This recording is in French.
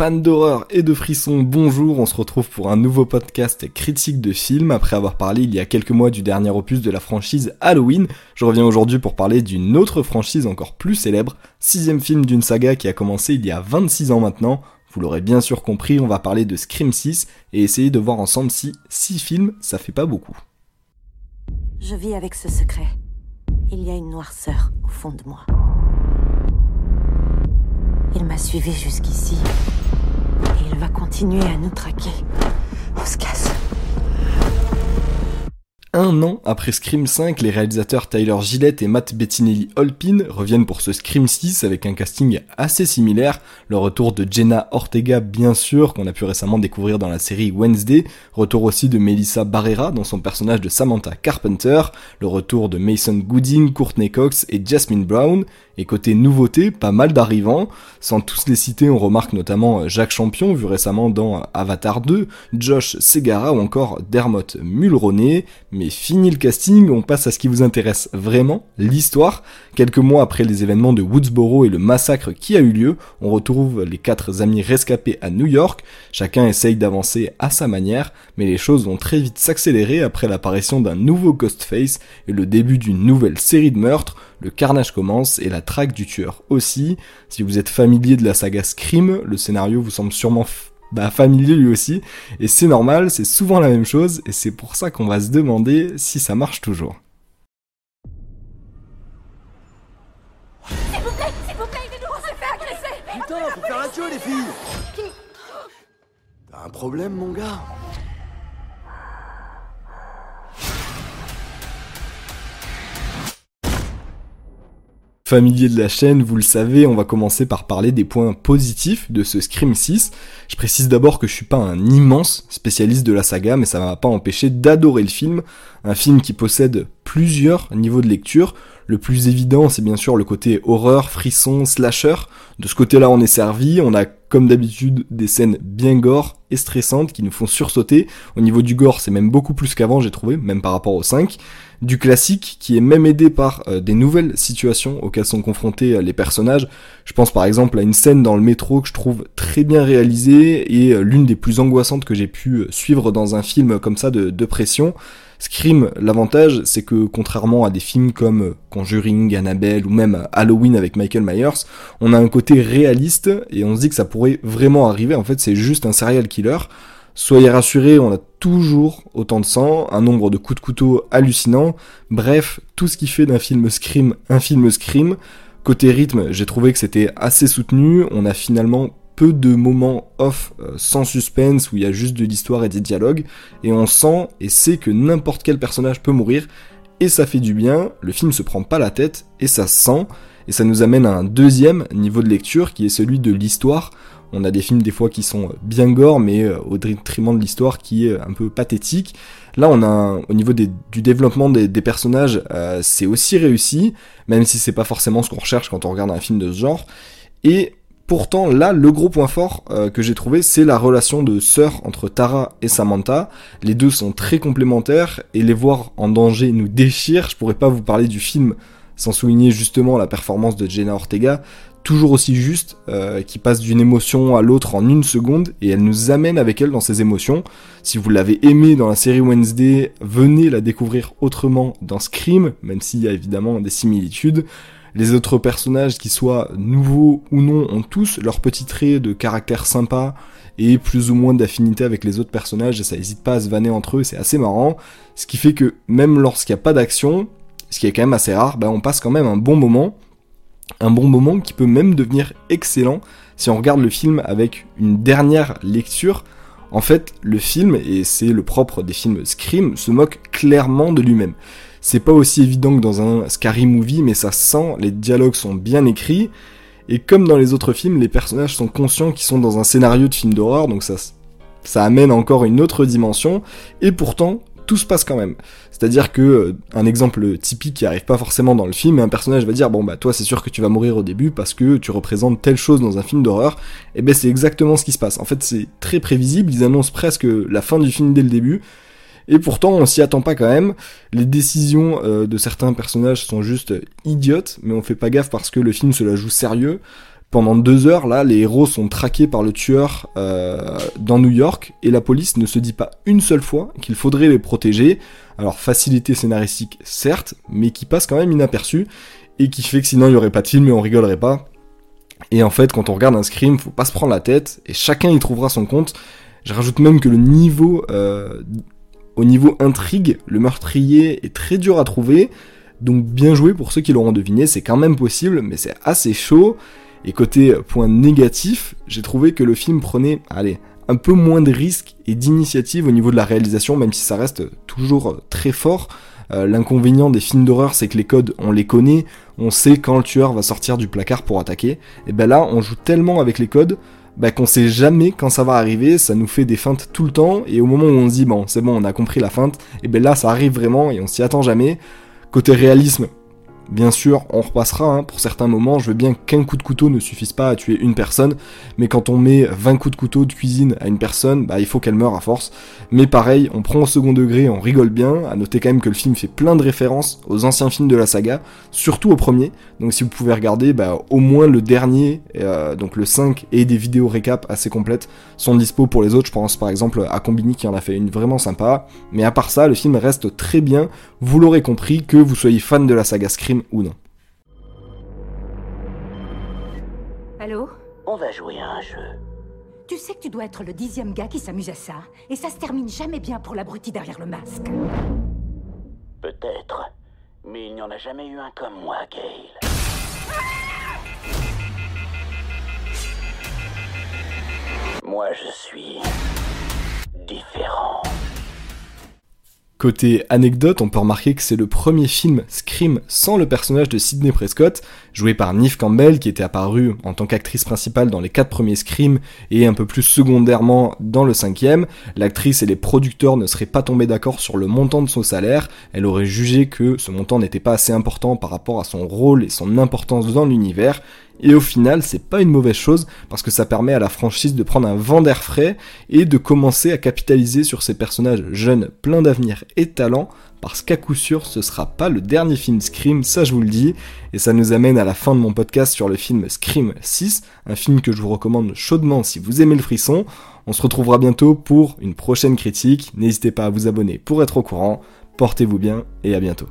fans d'horreur et de frissons, bonjour, on se retrouve pour un nouveau podcast critique de film. Après avoir parlé il y a quelques mois du dernier opus de la franchise Halloween, je reviens aujourd'hui pour parler d'une autre franchise encore plus célèbre, sixième film d'une saga qui a commencé il y a 26 ans maintenant. Vous l'aurez bien sûr compris, on va parler de Scream 6 et essayer de voir ensemble si 6 films ça fait pas beaucoup. Je vis avec ce secret. Il y a une noirceur au fond de moi. Il m'a suivi jusqu'ici. Et il va continuer à nous traquer. On se casse. Un an après Scream 5, les réalisateurs Tyler Gillette et Matt Bettinelli Holpin reviennent pour ce Scream 6 avec un casting assez similaire. Le retour de Jenna Ortega, bien sûr, qu'on a pu récemment découvrir dans la série Wednesday. Retour aussi de Melissa Barrera dans son personnage de Samantha Carpenter. Le retour de Mason Gooding, Courtney Cox et Jasmine Brown. Et côté nouveauté, pas mal d'arrivants. Sans tous les citer, on remarque notamment Jacques Champion, vu récemment dans Avatar 2, Josh Segara ou encore Dermot Mulroney. Mais fini le casting, on passe à ce qui vous intéresse vraiment, l'histoire. Quelques mois après les événements de Woodsboro et le massacre qui a eu lieu, on retrouve les quatre amis rescapés à New York. Chacun essaye d'avancer à sa manière, mais les choses vont très vite s'accélérer après l'apparition d'un nouveau Ghostface et le début d'une nouvelle série de meurtres le carnage commence et la traque du tueur aussi. Si vous êtes familier de la saga Scream, le scénario vous semble sûrement bah, familier lui aussi. Et c'est normal, c'est souvent la même chose, et c'est pour ça qu'on va se demander si ça marche toujours. S'il vous plaît, s'il vous plaît, aidez-nous, on s'est fait agresser Putain, faut faire un queue, les filles T'as un problème, mon gars? Familier de la chaîne, vous le savez, on va commencer par parler des points positifs de ce Scream 6. Je précise d'abord que je suis pas un immense spécialiste de la saga, mais ça m'a pas empêché d'adorer le film. Un film qui possède plusieurs niveaux de lecture. Le plus évident, c'est bien sûr le côté horreur, frisson, slasher. De ce côté-là, on est servi. On a, comme d'habitude, des scènes bien gore et stressantes qui nous font sursauter. Au niveau du gore, c'est même beaucoup plus qu'avant, j'ai trouvé, même par rapport au 5 du classique qui est même aidé par euh, des nouvelles situations auxquelles sont confrontés euh, les personnages. Je pense par exemple à une scène dans le métro que je trouve très bien réalisée et euh, l'une des plus angoissantes que j'ai pu suivre dans un film comme ça de, de pression. Scream, l'avantage, c'est que contrairement à des films comme Conjuring, Annabelle ou même Halloween avec Michael Myers, on a un côté réaliste et on se dit que ça pourrait vraiment arriver. En fait, c'est juste un serial killer. Soyez rassurés, on a toujours autant de sang, un nombre de coups de couteau hallucinant, bref, tout ce qui fait d'un film Scream un film Scream. Côté rythme, j'ai trouvé que c'était assez soutenu, on a finalement peu de moments off euh, sans suspense où il y a juste de l'histoire et des dialogues, et on sent et sait que n'importe quel personnage peut mourir, et ça fait du bien, le film se prend pas la tête, et ça sent, et ça nous amène à un deuxième niveau de lecture qui est celui de l'histoire. On a des films des fois qui sont bien gore, mais euh, au détriment de l'histoire qui est un peu pathétique. Là, on a au niveau du développement des, personnages, euh, c'est aussi réussi, même si c'est pas forcément ce qu'on recherche quand on regarde un film de ce genre. Et pourtant, là, le gros point fort euh, que j'ai trouvé, c'est la relation de sœur entre Tara et Samantha. Les deux sont très complémentaires et les voir en danger nous déchire. Je pourrais pas vous parler du film sans souligner justement la performance de Jenna Ortega toujours aussi juste, euh, qui passe d'une émotion à l'autre en une seconde, et elle nous amène avec elle dans ses émotions. Si vous l'avez aimé dans la série Wednesday, venez la découvrir autrement dans Scream, même s'il y a évidemment des similitudes. Les autres personnages, qui soient nouveaux ou non, ont tous leurs petits traits de caractère sympa et plus ou moins d'affinité avec les autres personnages, et ça n'hésite pas à se vanner entre eux, c'est assez marrant. Ce qui fait que même lorsqu'il n'y a pas d'action, ce qui est quand même assez rare, ben on passe quand même un bon moment, un bon moment qui peut même devenir excellent si on regarde le film avec une dernière lecture. En fait, le film, et c'est le propre des films Scream, se moque clairement de lui-même. C'est pas aussi évident que dans un Scary Movie, mais ça sent, les dialogues sont bien écrits, et comme dans les autres films, les personnages sont conscients qu'ils sont dans un scénario de film d'horreur, donc ça, ça amène encore une autre dimension, et pourtant, tout se passe quand même. C'est-à-dire que euh, un exemple typique qui arrive pas forcément dans le film, un personnage va dire bon bah toi c'est sûr que tu vas mourir au début parce que tu représentes telle chose dans un film d'horreur. Et eh ben c'est exactement ce qui se passe. En fait c'est très prévisible, ils annoncent presque la fin du film dès le début. Et pourtant, on s'y attend pas quand même. Les décisions euh, de certains personnages sont juste idiotes, mais on fait pas gaffe parce que le film se la joue sérieux. Pendant deux heures, là, les héros sont traqués par le tueur euh, dans New York et la police ne se dit pas une seule fois qu'il faudrait les protéger. Alors facilité scénaristique, certes, mais qui passe quand même inaperçu et qui fait que sinon il n'y aurait pas de film et on rigolerait pas. Et en fait, quand on regarde un scream, faut pas se prendre la tête et chacun y trouvera son compte. Je rajoute même que le niveau, euh, au niveau intrigue, le meurtrier est très dur à trouver. Donc bien joué pour ceux qui l'auront deviné, c'est quand même possible, mais c'est assez chaud. Et côté point négatif, j'ai trouvé que le film prenait, allez, un peu moins de risques et d'initiative au niveau de la réalisation, même si ça reste toujours très fort. Euh, l'inconvénient des films d'horreur, c'est que les codes, on les connaît, on sait quand le tueur va sortir du placard pour attaquer. Et ben là, on joue tellement avec les codes bah, qu'on sait jamais quand ça va arriver, ça nous fait des feintes tout le temps, et au moment où on se dit bon c'est bon on a compris la feinte, et ben là ça arrive vraiment et on s'y attend jamais. Côté réalisme, Bien sûr, on repassera, hein, pour certains moments, je veux bien qu'un coup de couteau ne suffise pas à tuer une personne, mais quand on met 20 coups de couteau de cuisine à une personne, bah il faut qu'elle meure à force. Mais pareil, on prend au second degré, on rigole bien, à noter quand même que le film fait plein de références aux anciens films de la saga, surtout au premier, donc si vous pouvez regarder, bah au moins le dernier, euh, donc le 5, et des vidéos récap assez complètes sont dispo pour les autres, je pense par exemple à Combini qui en a fait une vraiment sympa, mais à part ça, le film reste très bien, vous l'aurez compris, que vous soyez fan de la saga Scream ou non. Allô On va jouer à un jeu. Tu sais que tu dois être le dixième gars qui s'amuse à ça, et ça se termine jamais bien pour l'abruti derrière le masque. Peut-être. Mais il n'y en a jamais eu un comme moi, Gail. Moi, je suis différent. Côté anecdote, on peut remarquer que c'est le premier film Scream sans le personnage de Sidney Prescott, joué par Neve Campbell, qui était apparue en tant qu'actrice principale dans les quatre premiers Scream et un peu plus secondairement dans le cinquième. L'actrice et les producteurs ne seraient pas tombés d'accord sur le montant de son salaire, elle aurait jugé que ce montant n'était pas assez important par rapport à son rôle et son importance dans l'univers, et au final, c'est pas une mauvaise chose parce que ça permet à la franchise de prendre un vent d'air frais et de commencer à capitaliser sur ces personnages jeunes pleins d'avenir et talent parce qu'à coup sûr, ce sera pas le dernier film Scream, ça je vous le dis. Et ça nous amène à la fin de mon podcast sur le film Scream 6, un film que je vous recommande chaudement si vous aimez le frisson. On se retrouvera bientôt pour une prochaine critique. N'hésitez pas à vous abonner pour être au courant. Portez-vous bien et à bientôt.